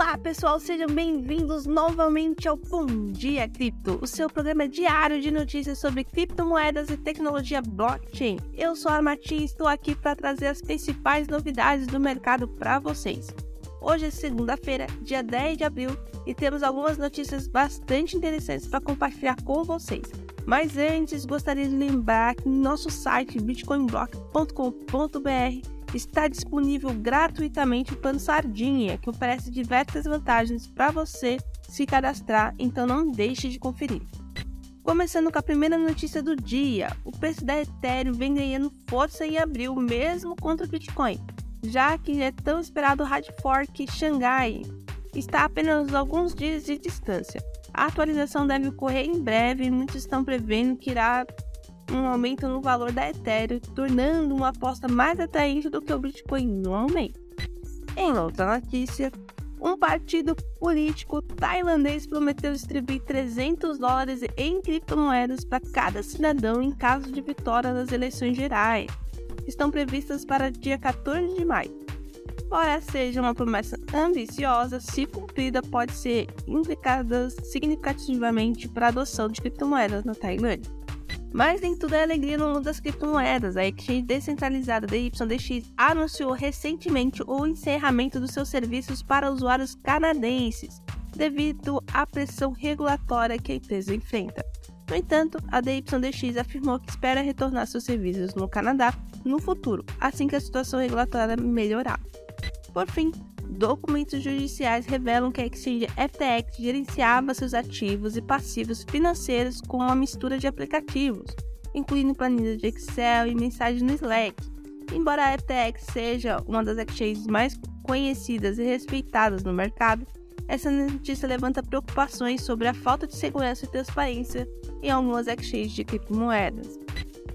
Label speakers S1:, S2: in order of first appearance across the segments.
S1: Olá, pessoal, sejam bem-vindos novamente ao Bom Dia Cripto, o seu programa diário de notícias sobre criptomoedas e tecnologia blockchain. Eu sou a Armati e estou aqui para trazer as principais novidades do mercado para vocês. Hoje é segunda-feira, dia 10 de abril, e temos algumas notícias bastante interessantes para compartilhar com vocês. Mas antes, gostaria de lembrar que nosso site bitcoinblock.com.br está disponível gratuitamente o plano Sardinha, que oferece diversas vantagens para você se cadastrar, então não deixe de conferir. Começando com a primeira notícia do dia, o preço da Ethereum vem ganhando força em abril, mesmo contra o Bitcoin, já que é tão esperado o hard fork Xangai está a apenas alguns dias de distância. A atualização deve ocorrer em breve e muitos estão prevendo que irá um aumento no valor da Ethereum, tornando uma aposta mais atraente do que o Bitcoin normalmente. Em outra notícia, um partido político tailandês prometeu distribuir 300 dólares em criptomoedas para cada cidadão em caso de vitória nas eleições gerais. Estão previstas para dia 14 de maio. Embora seja uma promessa ambiciosa, se cumprida, pode ser implicada significativamente para a adoção de criptomoedas na Tailândia. Mas nem tudo é alegria no mundo das criptomoedas. A exchange descentralizada DYDX anunciou recentemente o encerramento dos seus serviços para usuários canadenses, devido à pressão regulatória que a empresa enfrenta. No entanto, a DYDX afirmou que espera retornar seus serviços no Canadá no futuro, assim que a situação regulatória melhorar. Por fim, documentos judiciais revelam que a exchange FTX gerenciava seus ativos e passivos financeiros com uma mistura de aplicativos, incluindo planilhas de Excel e mensagens no Slack. Embora a FTX seja uma das exchanges mais conhecidas e respeitadas no mercado, essa notícia levanta preocupações sobre a falta de segurança e transparência em algumas exchanges de criptomoedas.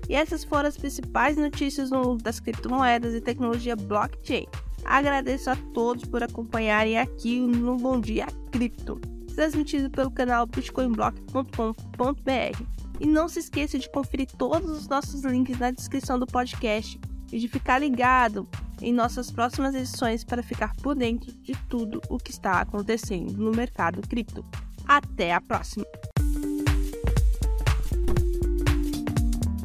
S1: E essas foram as principais notícias no mundo das criptomoedas e tecnologia blockchain. Agradeço a todos por acompanharem aqui no Bom Dia Cripto, transmitido pelo canal bitcoinblock.com.br. E não se esqueça de conferir todos os nossos links na descrição do podcast e de ficar ligado em nossas próximas edições para ficar por dentro de tudo o que está acontecendo no mercado cripto. Até a próxima!